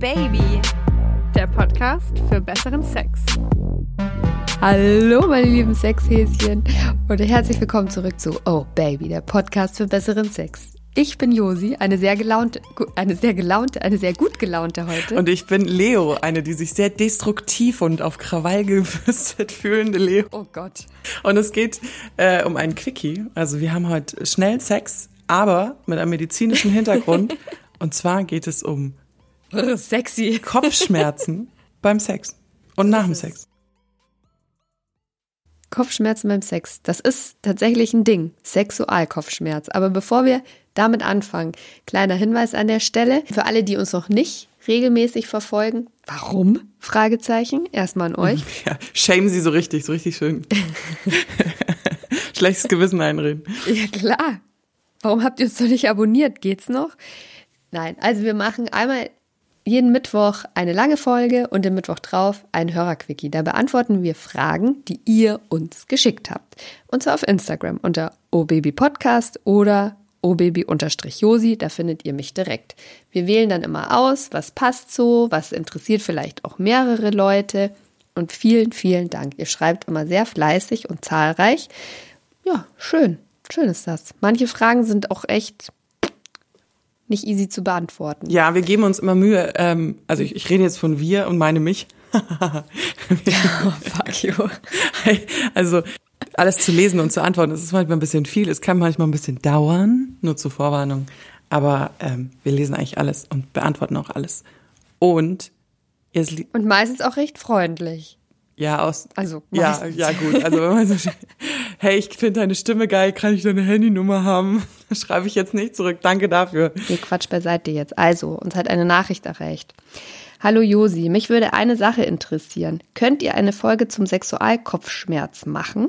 Baby, der Podcast für besseren Sex. Hallo, meine lieben Sexhäschen und herzlich willkommen zurück zu Oh Baby, der Podcast für besseren Sex. Ich bin Josi, eine sehr gelaunte, eine sehr gelaunte, eine sehr gut gelaunte heute. Und ich bin Leo, eine, die sich sehr destruktiv und auf Krawall gewüstet fühlende Leo. Oh Gott. Und es geht äh, um einen Quickie. Also wir haben heute schnell Sex, aber mit einem medizinischen Hintergrund. und zwar geht es um sexy Kopfschmerzen beim Sex und nach dem Sex. Kopfschmerzen beim Sex, das ist tatsächlich ein Ding, Sexualkopfschmerz. Aber bevor wir damit anfangen, kleiner Hinweis an der Stelle für alle, die uns noch nicht regelmäßig verfolgen. Warum? Fragezeichen. Erstmal an euch. Ja, shame sie so richtig, so richtig schön. Schlechtes Gewissen einreden. Ja, klar. Warum habt ihr uns noch nicht abonniert? Geht's noch? Nein, also wir machen einmal jeden Mittwoch eine lange Folge und den Mittwoch drauf ein Hörerquickie. Da beantworten wir Fragen, die ihr uns geschickt habt. Und zwar auf Instagram unter obabypodcast oder obaby-josi, da findet ihr mich direkt. Wir wählen dann immer aus, was passt so, was interessiert vielleicht auch mehrere Leute. Und vielen, vielen Dank. Ihr schreibt immer sehr fleißig und zahlreich. Ja, schön. Schön ist das. Manche Fragen sind auch echt nicht easy zu beantworten. Ja, wir geben uns immer Mühe. Ähm, also ich, ich rede jetzt von wir und meine mich. oh, fuck you. Also alles zu lesen und zu antworten, das ist manchmal ein bisschen viel. Es kann manchmal ein bisschen dauern, nur zur Vorwarnung. Aber ähm, wir lesen eigentlich alles und beantworten auch alles. Und und meistens auch recht freundlich. Ja, aus. Also meistens. ja, ja gut. Also wenn man so, hey, ich finde deine Stimme geil, kann ich deine Handynummer haben? Schreibe ich jetzt nicht zurück. Danke dafür. Nee, Quatsch beiseite jetzt. Also, uns hat eine Nachricht erreicht. Hallo Josi, mich würde eine Sache interessieren. Könnt ihr eine Folge zum Sexualkopfschmerz machen?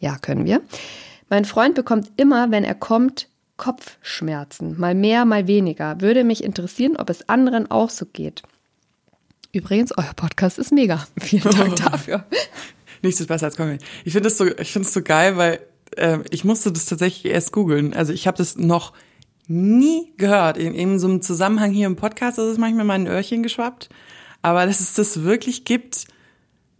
Ja, können wir. Mein Freund bekommt immer, wenn er kommt, Kopfschmerzen. Mal mehr, mal weniger. Würde mich interessieren, ob es anderen auch so geht. Übrigens, euer Podcast ist mega. Vielen Dank dafür. Nichts ist besser als Comedy. Ich finde es so, ich finde es so geil, weil äh, ich musste das tatsächlich erst googeln. Also ich habe das noch nie gehört. In, in so einem Zusammenhang hier im Podcast ist es manchmal mein Öhrchen geschwappt. Aber dass es das wirklich gibt,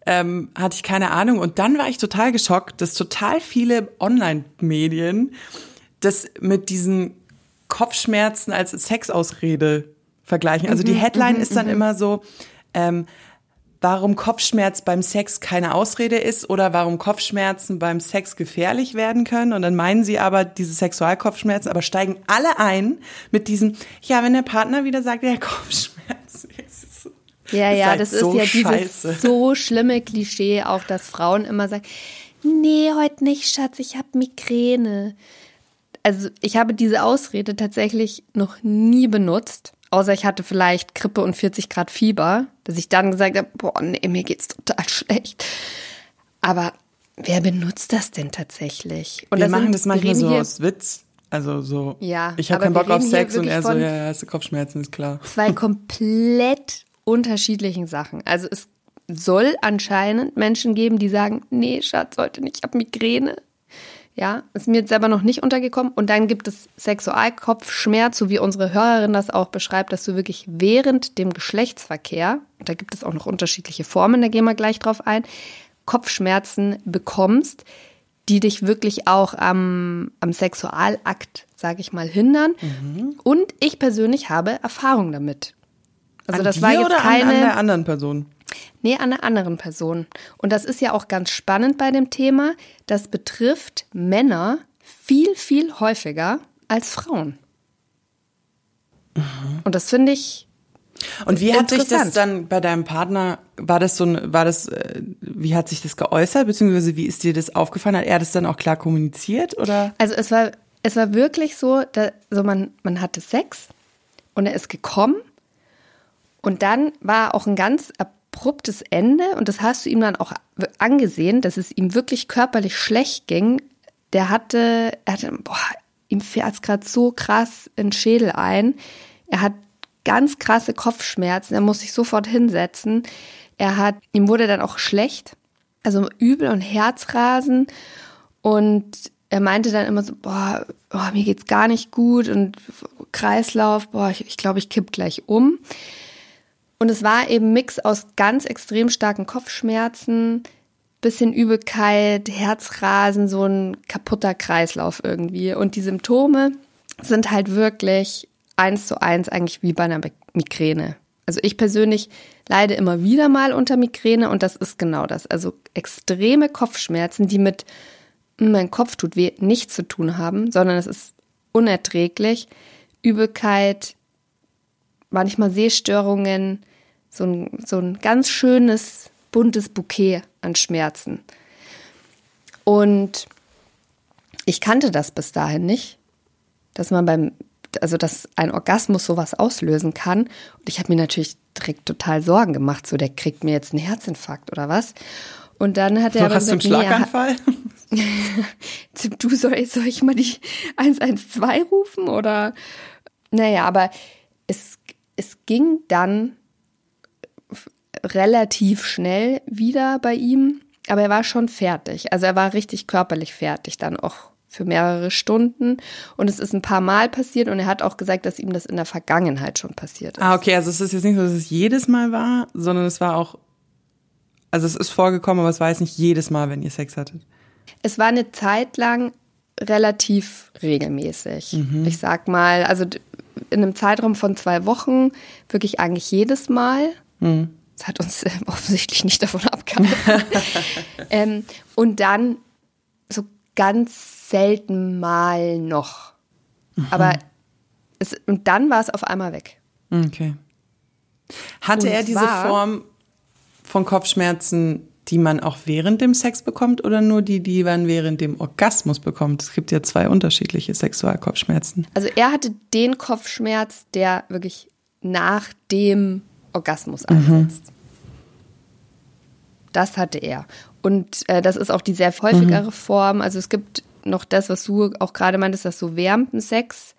ähm, hatte ich keine Ahnung. Und dann war ich total geschockt, dass total viele Online-Medien das mit diesen Kopfschmerzen als Sexausrede vergleichen. Also die mhm, Headline mhm, ist dann mhm. immer so, ähm, warum Kopfschmerz beim Sex keine Ausrede ist oder warum Kopfschmerzen beim Sex gefährlich werden können. Und dann meinen sie aber diese Sexualkopfschmerzen, aber steigen alle ein mit diesem, ja, wenn der Partner wieder sagt, ja, Kopfschmerzen. Ja, ja, halt das ist, so ja dieses so schlimme Klischee, auch dass Frauen immer sagen, nee, heute nicht, Schatz, ich habe Migräne. Also ich habe diese Ausrede tatsächlich noch nie benutzt, außer ich hatte vielleicht Grippe und 40 Grad Fieber, dass ich dann gesagt habe, boah, nee, mir geht's total schlecht. Aber wer benutzt das denn tatsächlich? Und wir das machen sind, das manchmal so aus Witz. Also so, ja, ich habe keinen Bock auf Sex und er so, ja, hast du Kopfschmerzen, ist klar. Zwei komplett unterschiedlichen Sachen. Also es soll anscheinend Menschen geben, die sagen, nee, Schatz, heute nicht, ich habe Migräne. Ja, ist mir jetzt selber noch nicht untergekommen. Und dann gibt es Sexualkopfschmerz, so wie unsere Hörerin das auch beschreibt, dass du wirklich während dem Geschlechtsverkehr, da gibt es auch noch unterschiedliche Formen, da gehen wir gleich drauf ein, Kopfschmerzen bekommst, die dich wirklich auch am, am Sexualakt, sage ich mal, hindern. Mhm. Und ich persönlich habe Erfahrung damit. Also an das war jetzt oder keine an, an der anderen Person. Nee, an einer anderen Person. Und das ist ja auch ganz spannend bei dem Thema. Das betrifft Männer viel, viel häufiger als Frauen. Mhm. Und das finde ich. Und wie hat sich das dann bei deinem Partner, war das so ein, war das, äh, wie hat sich das geäußert, beziehungsweise wie ist dir das aufgefallen? Hat er das dann auch klar kommuniziert oder? Also es war, es war wirklich so, da, so man, man hatte Sex und er ist gekommen und dann war auch ein ganz abruptes Ende und das hast du ihm dann auch angesehen, dass es ihm wirklich körperlich schlecht ging. Der hatte, er hatte, boah, ihm fährt es gerade so krass in den Schädel ein. Er hat ganz krasse Kopfschmerzen, er muss sich sofort hinsetzen. Er hat, ihm wurde dann auch schlecht, also übel und Herzrasen und er meinte dann immer so, boah, boah mir geht's gar nicht gut und Kreislauf, boah, ich, ich glaube, ich kipp gleich um. Und es war eben Mix aus ganz extrem starken Kopfschmerzen, bisschen Übelkeit, Herzrasen, so ein kaputter Kreislauf irgendwie. Und die Symptome sind halt wirklich eins zu eins eigentlich wie bei einer Migräne. Also ich persönlich leide immer wieder mal unter Migräne und das ist genau das. Also extreme Kopfschmerzen, die mit mein Kopf tut weh nichts zu tun haben, sondern es ist unerträglich. Übelkeit, manchmal Sehstörungen, so ein, so ein ganz schönes, buntes Bouquet an Schmerzen. Und ich kannte das bis dahin nicht, dass man beim, also dass ein Orgasmus sowas auslösen kann. Und ich habe mir natürlich direkt total Sorgen gemacht, so der kriegt mir jetzt einen Herzinfarkt oder was. Und dann hat er so, hast du einen Schlaganfall? Nee, du soll, soll ich mal die 112 rufen oder? Naja, aber es, es ging dann relativ schnell wieder bei ihm, aber er war schon fertig. Also er war richtig körperlich fertig dann auch für mehrere Stunden und es ist ein paar Mal passiert und er hat auch gesagt, dass ihm das in der Vergangenheit schon passiert ist. Ah, okay, also es ist jetzt nicht so, dass es jedes Mal war, sondern es war auch, also es ist vorgekommen, aber es war jetzt nicht jedes Mal, wenn ihr Sex hattet. Es war eine Zeit lang relativ regelmäßig. Mhm. Ich sag mal, also in einem Zeitraum von zwei Wochen wirklich eigentlich jedes Mal. Mhm. Das hat uns äh, offensichtlich nicht davon abgehalten. ähm, und dann so ganz selten mal noch. Mhm. Aber es, und dann war es auf einmal weg. Okay. Hatte und er diese Form von Kopfschmerzen, die man auch während dem Sex bekommt oder nur die, die man während dem Orgasmus bekommt? Es gibt ja zwei unterschiedliche Sexualkopfschmerzen. Also er hatte den Kopfschmerz, der wirklich nach dem Orgasmus einsetzt. Mhm. Das hatte er. Und äh, das ist auch die sehr häufigere mhm. Form. Also es gibt noch das, was du auch gerade meintest, dass so dem Sex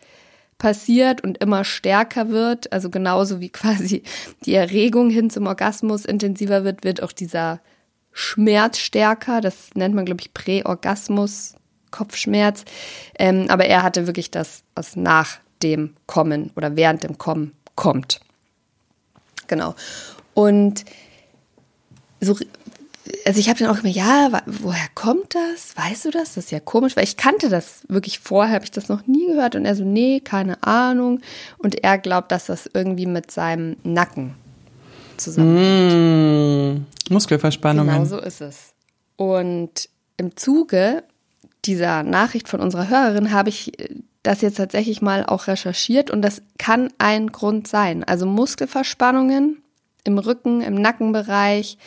passiert und immer stärker wird. Also genauso wie quasi die Erregung hin zum Orgasmus intensiver wird, wird auch dieser Schmerz stärker. Das nennt man, glaube ich, Präorgasmus, Kopfschmerz. Ähm, aber er hatte wirklich das, was nach dem Kommen oder während dem Kommen kommt. Genau. Und so also ich habe dann auch immer, ja, woher kommt das? Weißt du das? Das ist ja komisch, weil ich kannte das wirklich vorher, habe ich das noch nie gehört. Und er so, nee, keine Ahnung. Und er glaubt, dass das irgendwie mit seinem Nacken zusammenhängt. Mm, Muskelverspannungen. Genau so ist es. Und im Zuge dieser Nachricht von unserer Hörerin habe ich äh, das jetzt tatsächlich mal auch recherchiert und das kann ein Grund sein. Also Muskelverspannungen im Rücken, im Nackenbereich,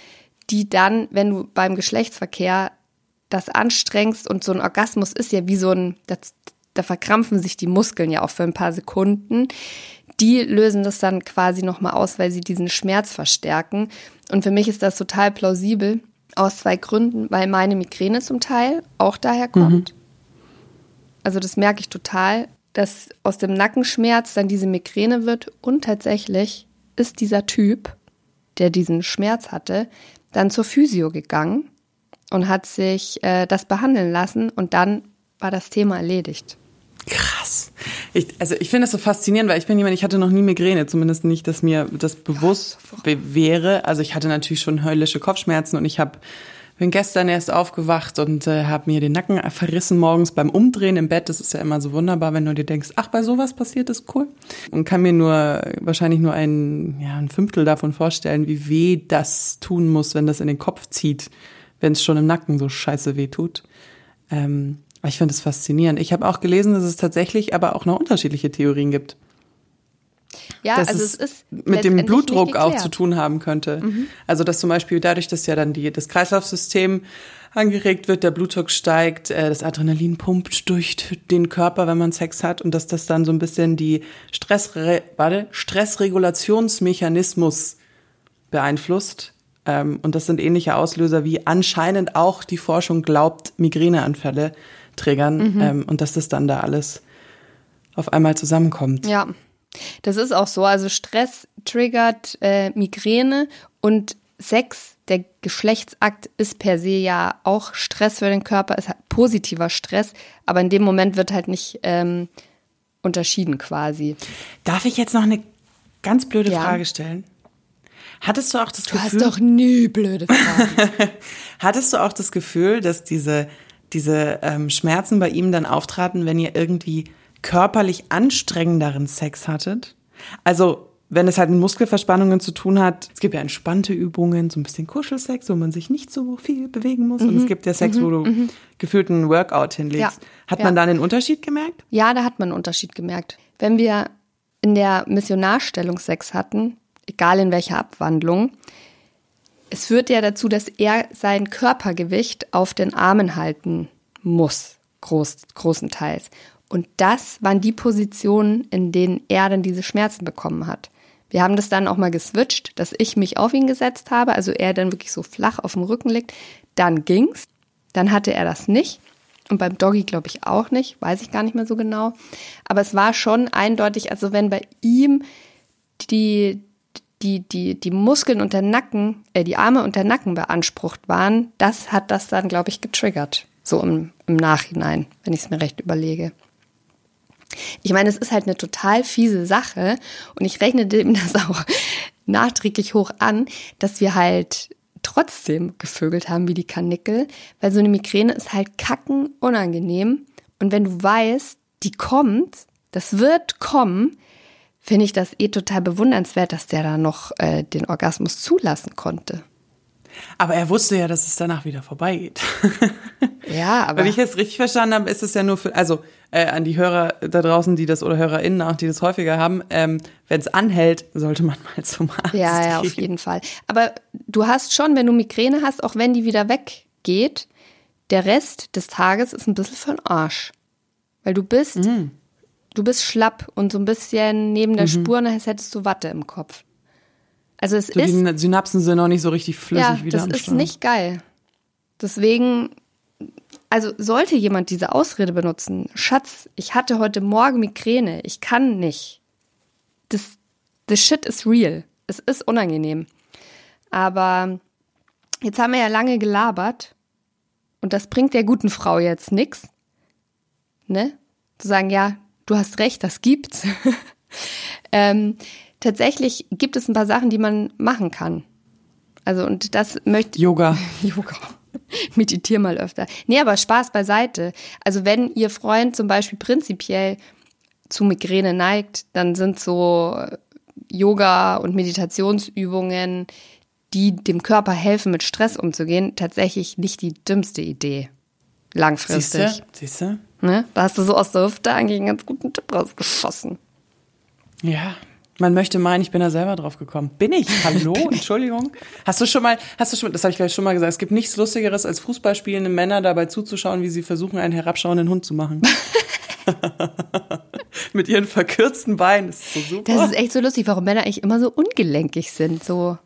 die dann, wenn du beim Geschlechtsverkehr das anstrengst und so ein Orgasmus ist ja wie so ein, das, da verkrampfen sich die Muskeln ja auch für ein paar Sekunden. Die lösen das dann quasi nochmal aus, weil sie diesen Schmerz verstärken. Und für mich ist das total plausibel aus zwei Gründen, weil meine Migräne zum Teil auch daher kommt. Mhm. Also das merke ich total, dass aus dem Nackenschmerz dann diese Migräne wird und tatsächlich ist dieser Typ, der diesen Schmerz hatte, dann zur Physio gegangen und hat sich äh, das behandeln lassen und dann war das Thema erledigt. Krass. Ich, also ich finde das so faszinierend, weil ich bin jemand, ich hatte noch nie Migräne, zumindest nicht, dass mir das bewusst wäre. Also ich hatte natürlich schon höllische Kopfschmerzen und ich habe bin gestern erst aufgewacht und äh, habe mir den Nacken verrissen morgens beim Umdrehen im Bett. Das ist ja immer so wunderbar, wenn du dir denkst, ach, bei sowas passiert ist cool. Und kann mir nur wahrscheinlich nur ein, ja, ein Fünftel davon vorstellen, wie weh das tun muss, wenn das in den Kopf zieht, wenn es schon im Nacken so scheiße weh tut. Ähm, ich finde es faszinierend. Ich habe auch gelesen, dass es tatsächlich aber auch noch unterschiedliche Theorien gibt. Ja, dass also es, es ist mit dem Blutdruck auch zu tun haben könnte. Mhm. Also dass zum Beispiel dadurch, dass ja dann die, das Kreislaufsystem angeregt wird, der Blutdruck steigt, äh, das Adrenalin pumpt durch den Körper, wenn man Sex hat und dass das dann so ein bisschen die Stressre warte, Stressregulationsmechanismus beeinflusst. Ähm, und das sind ähnliche Auslöser, wie anscheinend auch die Forschung glaubt, Migräneanfälle triggern mhm. ähm, und dass das dann da alles auf einmal zusammenkommt. Ja, das ist auch so. Also Stress triggert äh, Migräne und Sex, der Geschlechtsakt ist per se ja auch Stress für den Körper, ist halt positiver Stress, aber in dem Moment wird halt nicht ähm, unterschieden quasi. Darf ich jetzt noch eine ganz blöde ja. Frage stellen? Hattest du auch das Du Gefühl? hast doch nie blöde Fragen. Hattest du auch das Gefühl, dass diese, diese ähm, Schmerzen bei ihm dann auftraten, wenn ihr irgendwie körperlich anstrengenderen Sex hattet? Also, wenn es halt mit Muskelverspannungen zu tun hat, es gibt ja entspannte Übungen, so ein bisschen Kuschelsex, wo man sich nicht so viel bewegen muss. Und es gibt ja Sex, wo du gefühlt einen Workout hinlegst. Ja. Hat Ja. man da einen Unterschied gemerkt? Ja, da hat man einen Unterschied gemerkt. Wenn wir in der Missionarstellung Sex hatten, egal in welcher Abwandlung, es führt ja dazu, dass er sein Körpergewicht auf den Armen halten muss, groß, großenteils. Und das waren die Positionen, in denen er dann diese Schmerzen bekommen hat. Wir haben das dann auch mal geswitcht, dass ich mich auf ihn gesetzt habe, also er dann wirklich so flach auf dem Rücken liegt. Dann ging's. Dann hatte er das nicht. Und beim Doggy glaube ich auch nicht, weiß ich gar nicht mehr so genau. Aber es war schon eindeutig, also wenn bei ihm die, die, die, die Muskeln und der Nacken, äh, die Arme und der Nacken beansprucht waren, das hat das dann, glaube ich, getriggert. So im, im Nachhinein, wenn ich es mir recht überlege. Ich meine, es ist halt eine total fiese Sache und ich rechne dem das auch nachträglich hoch an, dass wir halt trotzdem gevögelt haben wie die Kanickel, weil so eine Migräne ist halt kacken unangenehm und wenn du weißt, die kommt, das wird kommen, finde ich das eh total bewundernswert, dass der da noch äh, den Orgasmus zulassen konnte. Aber er wusste ja, dass es danach wieder vorbeigeht. Ja, aber Wenn ich jetzt richtig verstanden habe, ist es ja nur für, also äh, an die Hörer da draußen, die das oder HörerInnen auch, die das häufiger haben, ähm, wenn es anhält, sollte man mal zum Arzt Ja, ja, auf jeden Fall. Aber du hast schon, wenn du Migräne hast, auch wenn die wieder weggeht, der Rest des Tages ist ein bisschen den Arsch. Weil du bist, Mhm. du bist schlapp und so ein bisschen neben der Spur, als hättest du Watte im Kopf. Also es So ist, die Synapsen sind noch nicht so richtig flüssig ja, wieder das ist Start. nicht geil. Deswegen, also sollte jemand diese Ausrede benutzen, Schatz, ich hatte heute Morgen Migräne, ich kann nicht. Das, the shit is real. Es ist unangenehm. Aber jetzt haben wir ja lange gelabert und das bringt der guten Frau jetzt nix. Ne? Zu sagen, ja, du hast recht, das gibt's. ähm, tatsächlich gibt es ein paar Sachen, die man machen kann. Also, und das möchte Yoga. Yoga. Meditier mal öfter. Nee, aber Spaß beiseite. Also wenn ihr Freund zum Beispiel prinzipiell zu Migräne neigt, dann sind so Yoga- und Meditationsübungen, die dem Körper helfen, mit Stress umzugehen, tatsächlich nicht die dümmste Idee. Langfristig. Siehste? Siehste? Ne? Da hast du so aus der Hüfte eigentlich einen ganz guten Tipp rausgeschossen. Ja. Man möchte meinen, ich bin da selber drauf gekommen. Bin ich? Hallo? Entschuldigung. Hast du schon mal, hast du schon, das habe ich gleich schon mal gesagt, es gibt nichts Lustigeres, als Fußballspielende Männer dabei zuzuschauen, wie sie versuchen, einen herabschauenden Hund zu machen. Mit ihren verkürzten Beinen. Das ist so super. Das ist echt so lustig, warum Männer eigentlich immer so ungelenkig sind, so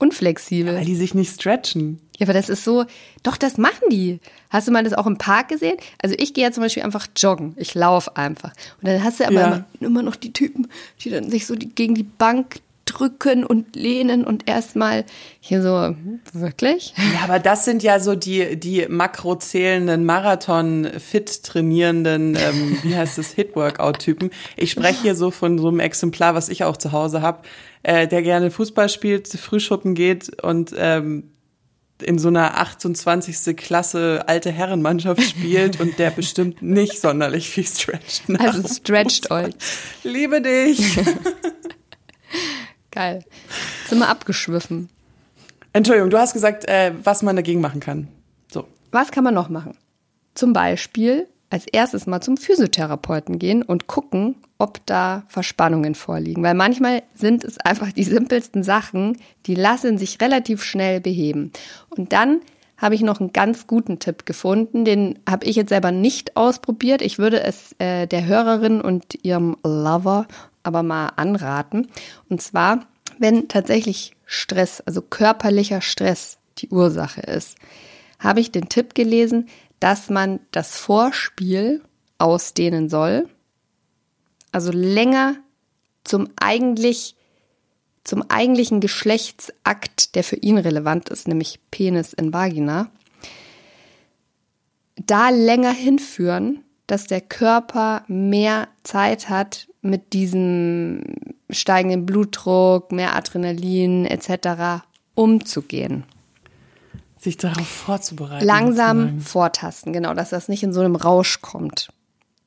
unflexibel. weil die sich nicht stretchen. Ja, aber das ist so, doch, das machen die. Hast du mal das auch im Park gesehen? Also ich gehe ja zum Beispiel einfach joggen. Ich laufe einfach. Und dann hast du aber Ja. immer, immer noch die Typen, die dann sich so die, gegen die Bank drücken und lehnen und erstmal hier so, wirklich? Ja, aber das sind ja so die, die makrozählenden, Marathon-fit trainierenden, ähm, wie heißt das, Hit-Workout-Typen. Ich spreche hier so von so einem Exemplar, was ich auch zu Hause habe, äh, der gerne Fußball spielt, Frühschuppen geht und ähm, in so einer 28. Klasse alte Herrenmannschaft spielt und der bestimmt nicht sonderlich viel stretcht. Also stretcht euch. Liebe dich. Geil. Sind wir abgeschwiffen. Entschuldigung, du hast gesagt, äh, was man dagegen machen kann. So. Was kann man noch machen? Zum Beispiel als erstes mal zum Physiotherapeuten gehen und gucken, ob da Verspannungen vorliegen. Weil manchmal sind es einfach die simpelsten Sachen, die lassen sich relativ schnell beheben. Und dann habe ich noch einen ganz guten Tipp gefunden. Den habe ich jetzt selber nicht ausprobiert. Ich würde es äh, der Hörerin und ihrem Lover aber mal anraten. Und zwar, wenn tatsächlich Stress, also körperlicher Stress die Ursache ist, habe ich den Tipp gelesen, dass man das Vorspiel ausdehnen soll. Also länger zum eigentlich zum eigentlichen Geschlechtsakt, der für ihn relevant ist, nämlich Penis in Vagina, da länger hinführen, dass der Körper mehr Zeit hat, mit diesem steigenden Blutdruck, mehr Adrenalin etc. umzugehen. Sich darauf vorzubereiten. Langsam vortasten, genau, dass das nicht in so einem Rausch kommt.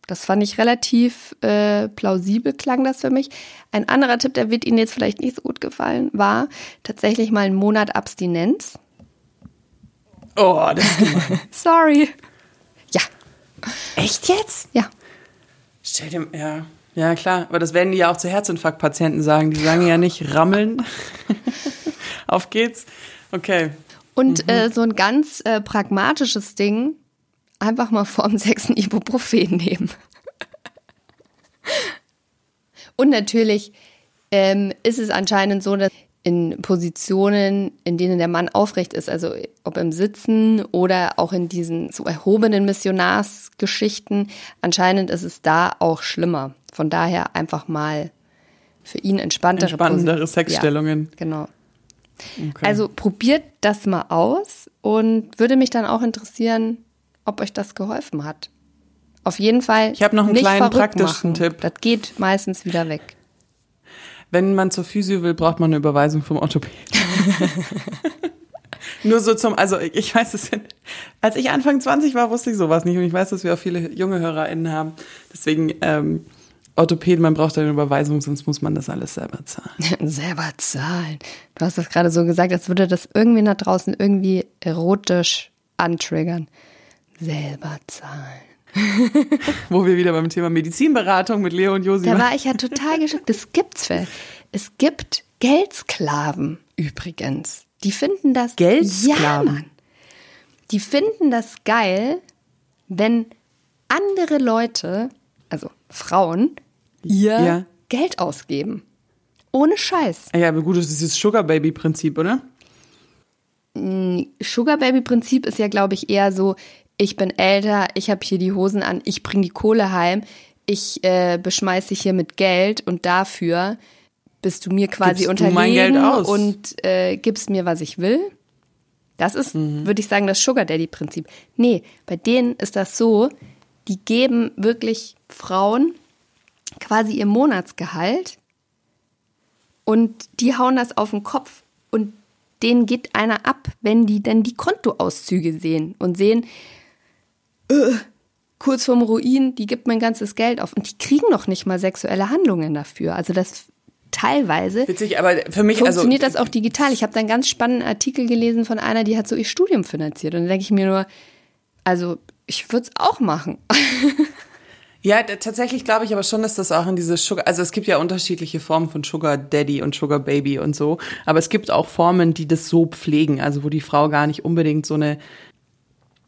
Das fand ich relativ äh, plausibel, klang das für mich. Ein anderer Tipp, der wird Ihnen jetzt vielleicht nicht so gut gefallen, war tatsächlich mal einen Monat Abstinenz. Oh, das ist. Sorry. Echt jetzt? ja. Stell dir, ja. Ja, klar. Aber das werden die ja auch zu Herzinfarktpatienten sagen. Die sagen ja nicht rammeln. Auf geht's. Okay. Und äh, so ein ganz äh, pragmatisches Ding, einfach mal vorm ein Ibuprofen nehmen. Und natürlich ähm, ist es anscheinend so, dass in Positionen, in denen der Mann aufrecht ist, also ob im Sitzen oder auch in diesen so erhobenen Missionarsgeschichten, anscheinend ist es da auch schlimmer. Von daher einfach mal für ihn entspanntere, Entspannendere Posi- Sexstellungen. Ja, genau. Okay. Also probiert das mal aus und würde mich dann auch interessieren, ob euch das geholfen hat. Auf jeden Fall. Ich hab noch einen kleinen praktischen machen. Tipp. Das geht meistens wieder weg. Wenn man zur Physio will, braucht man eine Überweisung vom Orthopäden. Nur so zum, also ich weiß es, als ich Anfang 20 war, wusste ich sowas nicht und ich weiß, dass wir auch viele junge HörerInnen haben. Deswegen, ähm, Orthopäden, man braucht eine Überweisung, sonst muss man das alles selber zahlen. Selber zahlen. Du hast das gerade so gesagt, als würde das irgendwie da draußen irgendwie erotisch antriggern. Selber zahlen. Wo wir wieder beim Thema Medizinberatung mit Leo und Josi Da war ich ja total geschockt. Das gibt's für. Es gibt Geldsklaven übrigens. Die finden das Geldsklaven? Ja, Mann. Die finden das geil, wenn andere Leute, also Frauen, ihr Ja. Geld ausgeben. Ohne Scheiß. Ja, aber gut, das ist das Sugar Baby Prinzip, oder? Sugar Baby Prinzip ist ja, glaube ich, eher so, ich bin älter, ich habe hier die Hosen an, ich bringe die Kohle heim, ich äh, beschmeiß dich hier mit Geld und dafür bist du mir quasi Gibst unterlegen Geld aus. und äh, gibst mir, was ich will. Das ist, Mhm. würde ich sagen, das Sugar Daddy Prinzip. Nee, bei denen ist das so, die geben wirklich Frauen quasi ihr Monatsgehalt und die hauen das auf den Kopf und denen geht einer ab, wenn die dann die Kontoauszüge sehen und sehen, äh, kurz vorm Ruin, die gibt mein ganzes Geld auf und die kriegen noch nicht mal sexuelle Handlungen dafür. Also das teilweise Witzig, aber für mich, funktioniert also, das auch digital. Ich habe da einen ganz spannenden Artikel gelesen von einer, die hat so ihr Studium finanziert und da denke ich mir nur, also ich würde es auch machen. Ja, tatsächlich glaube ich aber schon, dass das auch in diese Sugar, also es gibt ja unterschiedliche Formen von Sugar Daddy und Sugar Baby und so, aber es gibt auch Formen, die das so pflegen, also wo die Frau gar nicht unbedingt so eine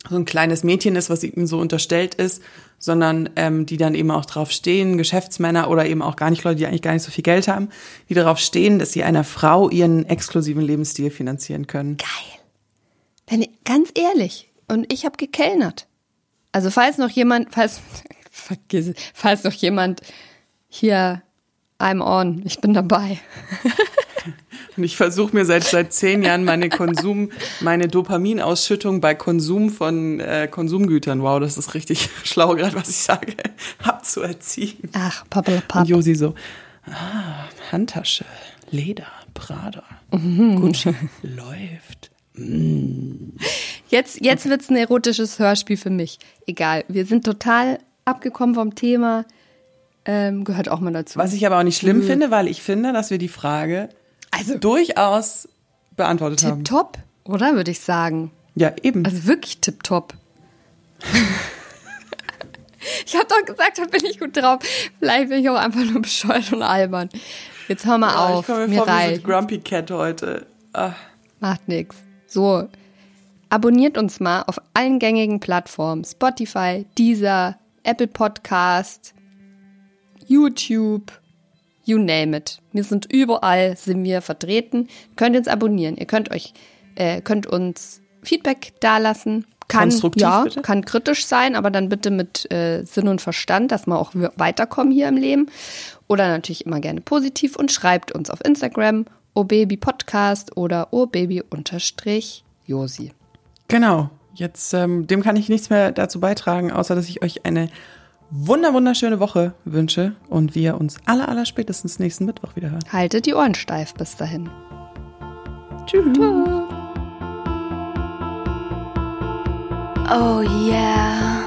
so ein kleines Mädchen ist, was ihm so unterstellt ist, sondern ähm, die dann eben auch drauf stehen, Geschäftsmänner oder eben auch gar nicht Leute, die eigentlich gar nicht so viel Geld haben, die darauf stehen, dass sie einer Frau ihren exklusiven Lebensstil finanzieren können. Geil. Wenn, ganz ehrlich. Und ich habe gekellnert. Also falls noch jemand, falls, vergiss falls noch jemand hier, I'm on, ich bin dabei. Und ich versuche mir seit seit zehn Jahren meine Konsum, meine Dopaminausschüttung bei Konsum von äh, Konsumgütern, wow, das ist richtig schlau gerade, was ich sage, abzuerziehen. Ach, Und pappelapapp. Josi so, ah, Handtasche, Leder, Prada, Mhm. Gucci, läuft. Jetzt, jetzt wird's ein erotisches Hörspiel für mich. Egal, wir sind total abgekommen vom Thema. Ähm, gehört auch mal dazu. Was ich aber auch nicht schlimm finde, weil ich finde, dass wir die Frage Also- durchaus beantwortet haben. Tipptopp, oder würde ich sagen. Ja, eben. Also wirklich tipptopp. ich habe doch gesagt, da bin ich gut drauf. Vielleicht bin ich auch einfach nur bescheuert und albern. Jetzt hör mal Ja, auf. ich komme mir, Mir vor reicht. Grumpy Cat heute. Ah. Macht nix. So. Abonniert uns mal auf allen gängigen Plattformen. Spotify, Deezer, Apple Podcast, YouTube, you name it. Wir sind überall, sind wir vertreten. Könnt uns abonnieren. Ihr könnt euch, äh, könnt uns Feedback dalassen. Kann, Konstruktiv, ja, bitte? kann kritisch sein, aber dann bitte mit äh, Sinn und Verstand, dass wir auch weiterkommen hier im Leben. Oder natürlich immer gerne positiv und schreibt uns auf Instagram obaby podcast oder obaby unterstrich Josi. Genau. Jetzt, ähm, dem kann ich nichts mehr dazu beitragen, außer dass ich euch eine wunder wunderschöne Woche wünsche und wir uns aller, aller spätestens nächsten Mittwoch wieder hören. Haltet die Ohren steif bis dahin. Tschüss. Tschüss. Oh yeah.